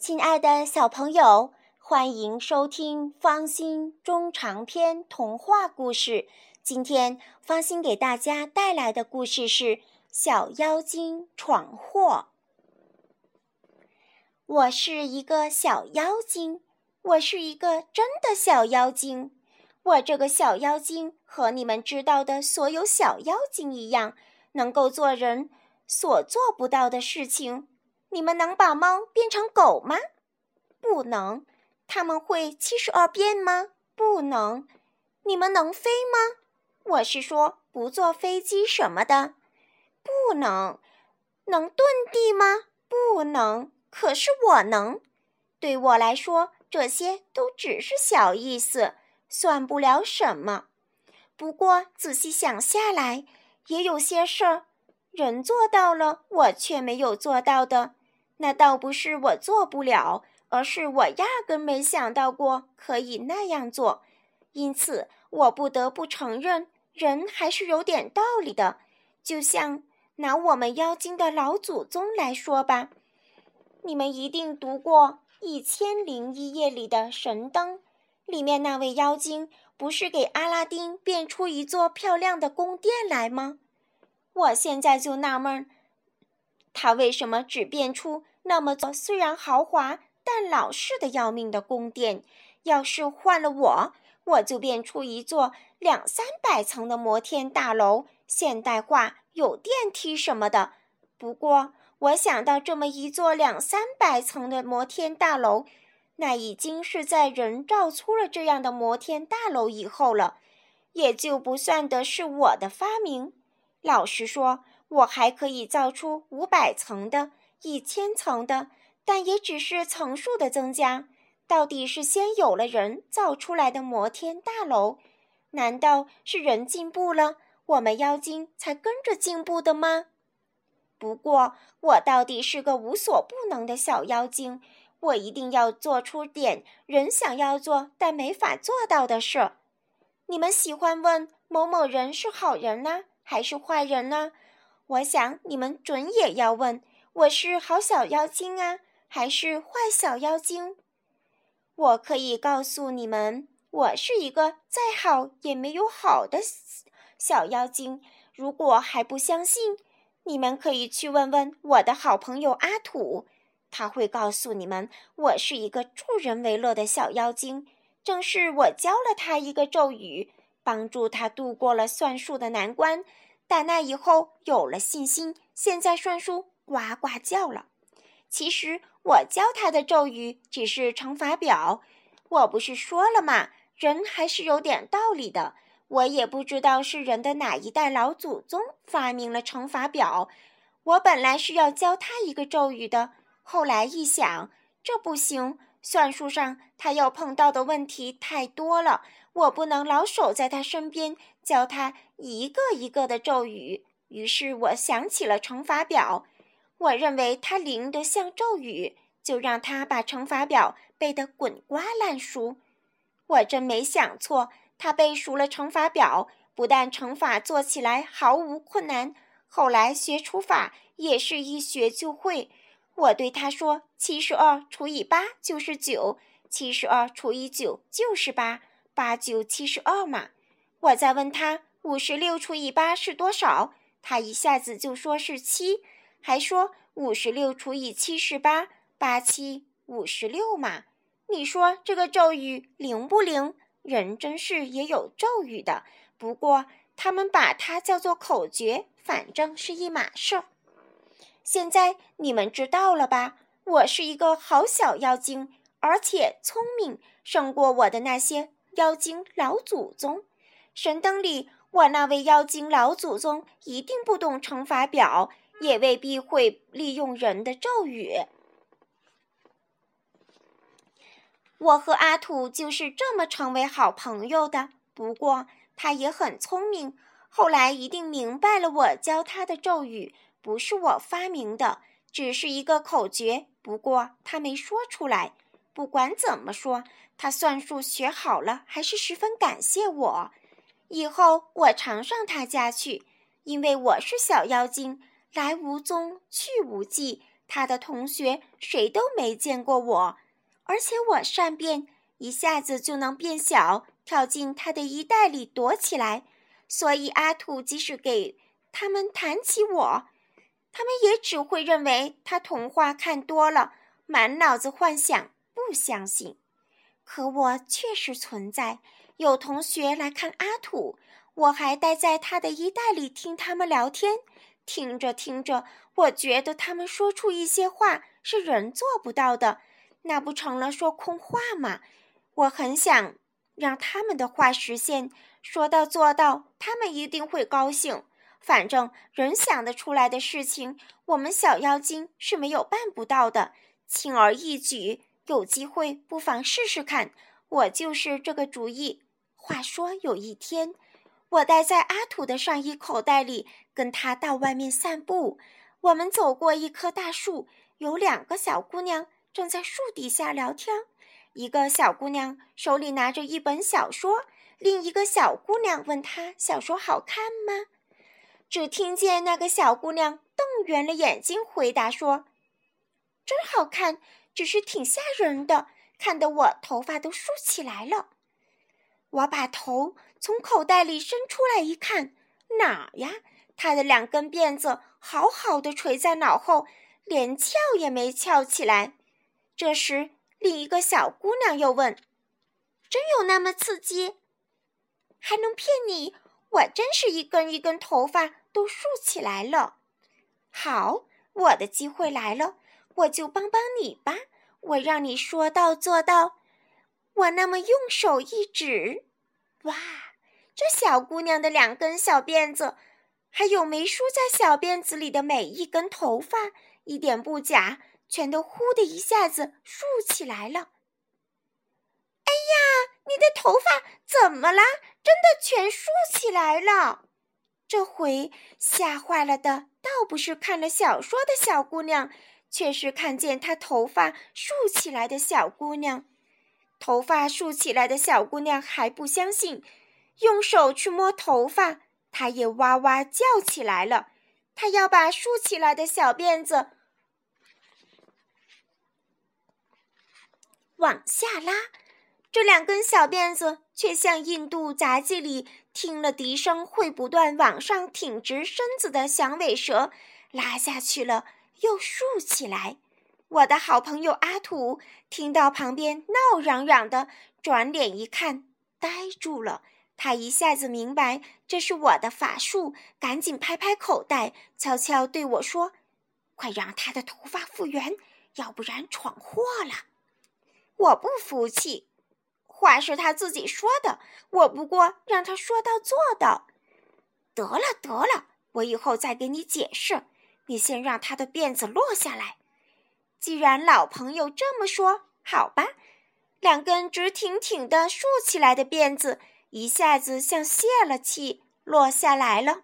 亲爱的小朋友，欢迎收听方心中长篇童话故事。今天方心给大家带来的故事是《小妖精闯祸》。我是一个小妖精，我是一个真的小妖精。我这个小妖精和你们知道的所有小妖精一样，能够做人所做不到的事情。你们能把猫变成狗吗？不能。他们会七十二变吗？不能。你们能飞吗？我是说，不坐飞机什么的，不能。能遁地吗？不能。可是我能。对我来说，这些都只是小意思。算不了什么，不过仔细想下来，也有些事儿，人做到了，我却没有做到的。那倒不是我做不了，而是我压根没想到过可以那样做。因此，我不得不承认，人还是有点道理的。就像拿我们妖精的老祖宗来说吧，你们一定读过《一千零一夜》里的神灯。里面那位妖精不是给阿拉丁变出一座漂亮的宫殿来吗？我现在就纳闷，他为什么只变出那么座虽然豪华但老式的要命的宫殿？要是换了我，我就变出一座两三百层的摩天大楼，现代化有电梯什么的。不过，我想到这么一座两三百层的摩天大楼。那已经是在人造出了这样的摩天大楼以后了，也就不算得是我的发明。老实说，我还可以造出五百层的、一千层的，但也只是层数的增加。到底是先有了人造出来的摩天大楼？难道是人进步了，我们妖精才跟着进步的吗？不过，我到底是个无所不能的小妖精。我一定要做出点人想要做但没法做到的事。你们喜欢问某某人是好人呢，还是坏人呢？我想你们准也要问：我是好小妖精啊，还是坏小妖精？我可以告诉你们，我是一个再好也没有好的小妖精。如果还不相信，你们可以去问问我的好朋友阿土。他会告诉你们，我是一个助人为乐的小妖精。正是我教了他一个咒语，帮助他度过了算术的难关。打那以后有了信心，现在算术呱呱叫了。其实我教他的咒语只是乘法表。我不是说了吗？人还是有点道理的。我也不知道是人的哪一代老祖宗发明了乘法表。我本来是要教他一个咒语的。后来一想，这不行，算术上他要碰到的问题太多了，我不能老守在他身边教他一个一个的咒语。于是我想起了乘法表，我认为他灵得像咒语，就让他把乘法表背得滚瓜烂熟。我真没想错，他背熟了乘法表，不但乘法做起来毫无困难，后来学除法也是一学就会。我对他说：“七十二除以八就是九，七十二除以九就是八，八九七十二嘛。”我再问他：“五十六除以八是多少？”他一下子就说是七，还说：“五十六除以七十八，八七五十六嘛。”你说这个咒语灵不灵？人真是也有咒语的，不过他们把它叫做口诀，反正是一码事。现在你们知道了吧？我是一个好小妖精，而且聪明，胜过我的那些妖精老祖宗。神灯里，我那位妖精老祖宗一定不懂乘法表，也未必会利用人的咒语。我和阿土就是这么成为好朋友的。不过他也很聪明，后来一定明白了我教他的咒语。不是我发明的，只是一个口诀。不过他没说出来。不管怎么说，他算术学好了，还是十分感谢我。以后我常上他家去，因为我是小妖精，来无踪去无迹，他的同学谁都没见过我，而且我善变，一下子就能变小，跳进他的衣袋里躲起来。所以阿土即使给他们谈起我，他们也只会认为他童话看多了，满脑子幻想，不相信。可我确实存在，有同学来看阿土，我还待在他的衣袋里听他们聊天。听着听着，我觉得他们说出一些话是人做不到的，那不成了说空话吗？我很想让他们的话实现，说到做到，他们一定会高兴。反正人想得出来的事情，我们小妖精是没有办不到的，轻而易举。有机会不妨试试看，我就是这个主意。话说有一天。我待在阿土的上衣口袋里，跟他到外面散步。我们走过一棵大树，有两个小姑娘正在树底下聊天。一个小姑娘手里拿着一本小说，另一个小姑娘问她：“小说好看吗？”只听见那个小姑娘瞪圆了眼睛回答说：“真好看，只是挺吓人的，看得我头发都竖起来了。”我把头从口袋里伸出来一看，哪呀？他的两根辫子好好的垂在脑后，连翘也没翘起来。这时，另一个小姑娘又问：“真有那么刺激？还能骗你？我真是一根一根头发都竖起来了。”好，我的机会来了，我就帮帮你吧。我让你说到做到。我那么用手一指，哇！这小姑娘的两根小辫子，还有没梳在小辫子里的每一根头发，一点不假，全都呼的一下子竖起来了。哎呀，你的头发怎么啦？真的全竖起来了！这回吓坏了的，倒不是看了小说的小姑娘，却是看见她头发竖起来的小姑娘。头发竖起来的小姑娘还不相信，用手去摸头发，它也哇哇叫起来了。它要把竖起来的小辫子往下拉，这两根小辫子却像印度杂技里听了笛声会不断往上挺直身子的响尾蛇，拉下去了又竖起来。我的好朋友阿土听到旁边闹嚷嚷的，转脸一看，呆住了。他一下子明白这是我的法术，赶紧拍拍口袋，悄悄对我说：“快让他的头发复原，要不然闯祸了。”我不服气，话是他自己说的，我不过让他说到做到。得了得了，我以后再给你解释。你先让他的辫子落下来。既然老朋友这么说，好吧，两根直挺挺的竖起来的辫子一下子像泄了气，落下来了。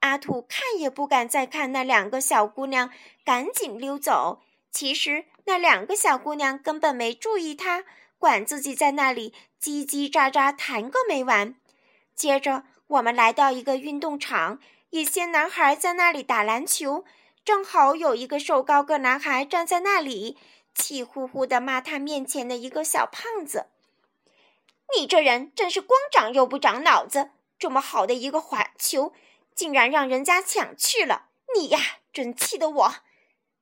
阿土看也不敢再看那两个小姑娘，赶紧溜走。其实那两个小姑娘根本没注意他，管自己在那里叽叽喳喳谈个没完。接着，我们来到一个运动场，一些男孩在那里打篮球。正好有一个瘦高个男孩站在那里，气呼呼地骂他面前的一个小胖子：“你这人真是光长又不长脑子！这么好的一个环球，竟然让人家抢去了！你呀，真气得我！”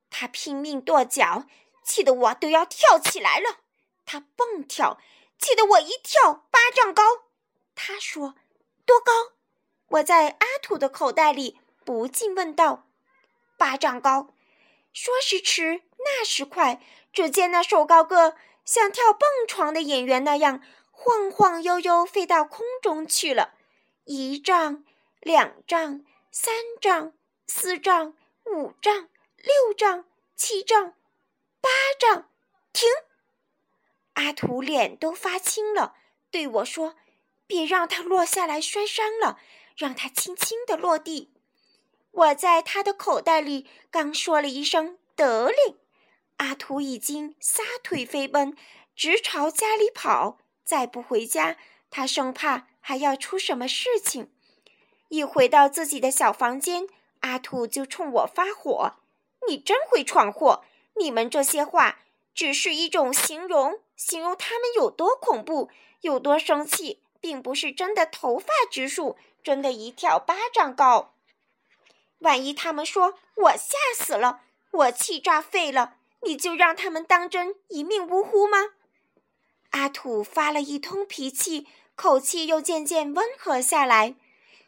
他拼命跺脚，气得我都要跳起来了。他蹦跳，气得我一跳八丈高。他说：“多高？”我在阿土的口袋里不禁问道。八丈高，说时迟，那时快。只见那瘦高个像跳蹦床的演员那样，晃晃悠悠飞到空中去了。一丈、两丈、三丈、四丈、五丈、六丈、七丈、八丈，停！阿土脸都发青了，对我说：“别让他落下来摔伤了，让他轻轻地落地。”我在他的口袋里刚说了一声“得令”，阿土已经撒腿飞奔，直朝家里跑。再不回家，他生怕还要出什么事情。一回到自己的小房间，阿土就冲我发火：“你真会闯祸！你们这些话只是一种形容，形容他们有多恐怖，有多生气，并不是真的头发直竖，真的一跳巴掌高。万一他们说我吓死了，我气炸肺了，你就让他们当真一命呜呼吗？阿土发了一通脾气，口气又渐渐温和下来。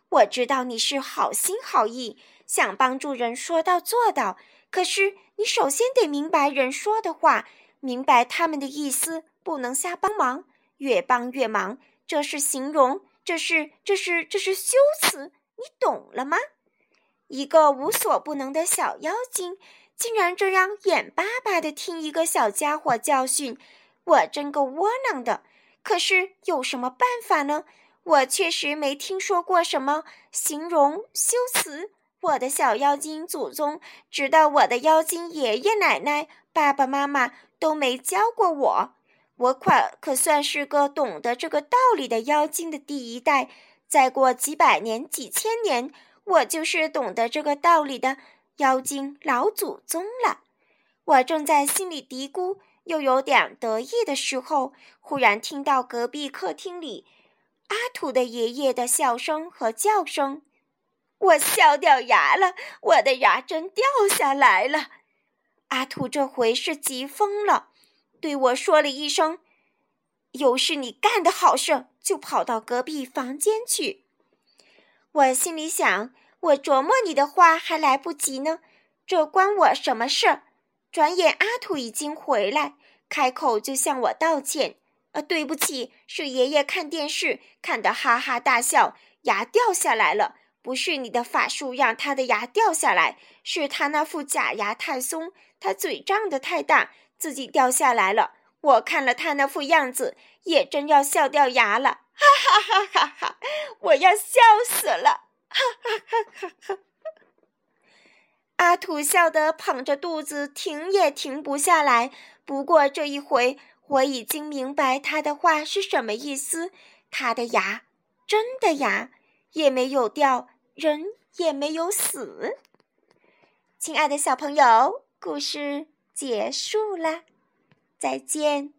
我知道你是好心好意，想帮助人说到做到。可是你首先得明白人说的话，明白他们的意思，不能瞎帮忙，越帮越忙。这是形容，这是这是这是修辞，你懂了吗？一个无所不能的小妖精，竟然这样眼巴巴地听一个小家伙教训，我真够窝囊的。可是有什么办法呢？我确实没听说过什么形容修辞。我的小妖精祖宗，直到我的妖精爷爷奶奶、爸爸妈妈都没教过我。我可可算是个懂得这个道理的妖精的第一代。再过几百年、几千年，我就是懂得这个道理的妖精老祖宗了。我正在心里嘀咕，又有点得意的时候，忽然听到隔壁客厅里阿土的爷爷的笑声和叫声。我笑掉牙了，我的牙真掉下来了。阿土这回是急疯了，对我说了一声：“又是你干的好事。”就跑到隔壁房间去。我心里想：我琢磨你的话还来不及呢，这关我什么事？转眼阿土已经回来，开口就向我道歉：“呃，对不起，是爷爷看电视看得哈哈大笑，牙掉下来了。”不是你的法术让他的牙掉下来，是他那副假牙太松，他嘴张得太大，自己掉下来了。我看了他那副样子，也真要笑掉牙了，哈哈哈哈哈！我要笑死了，哈哈哈哈哈！阿土笑得捧着肚子，停也停不下来。不过这一回，我已经明白他的话是什么意思。他的牙，真的牙，也没有掉。人也没有死，亲爱的小朋友，故事结束啦，再见。